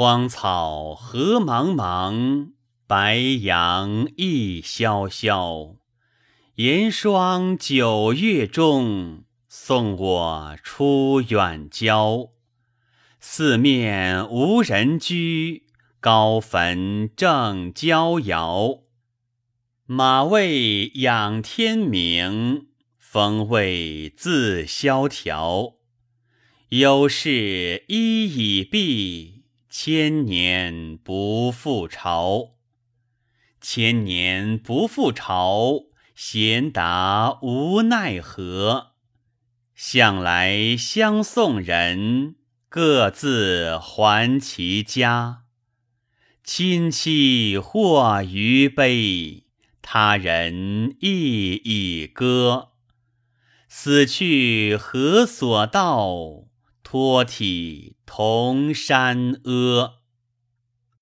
荒草何茫茫，白杨亦萧萧。严霜九月中，送我出远郊。四面无人居，高坟正焦遥。马未仰天鸣，风未自萧条。有事一已毕，千年不复朝。千年不复朝，贤达无奈何。向来相送人，各自还其家。亲戚或余悲，他人亦已歌。死去何所道？托体同山阿。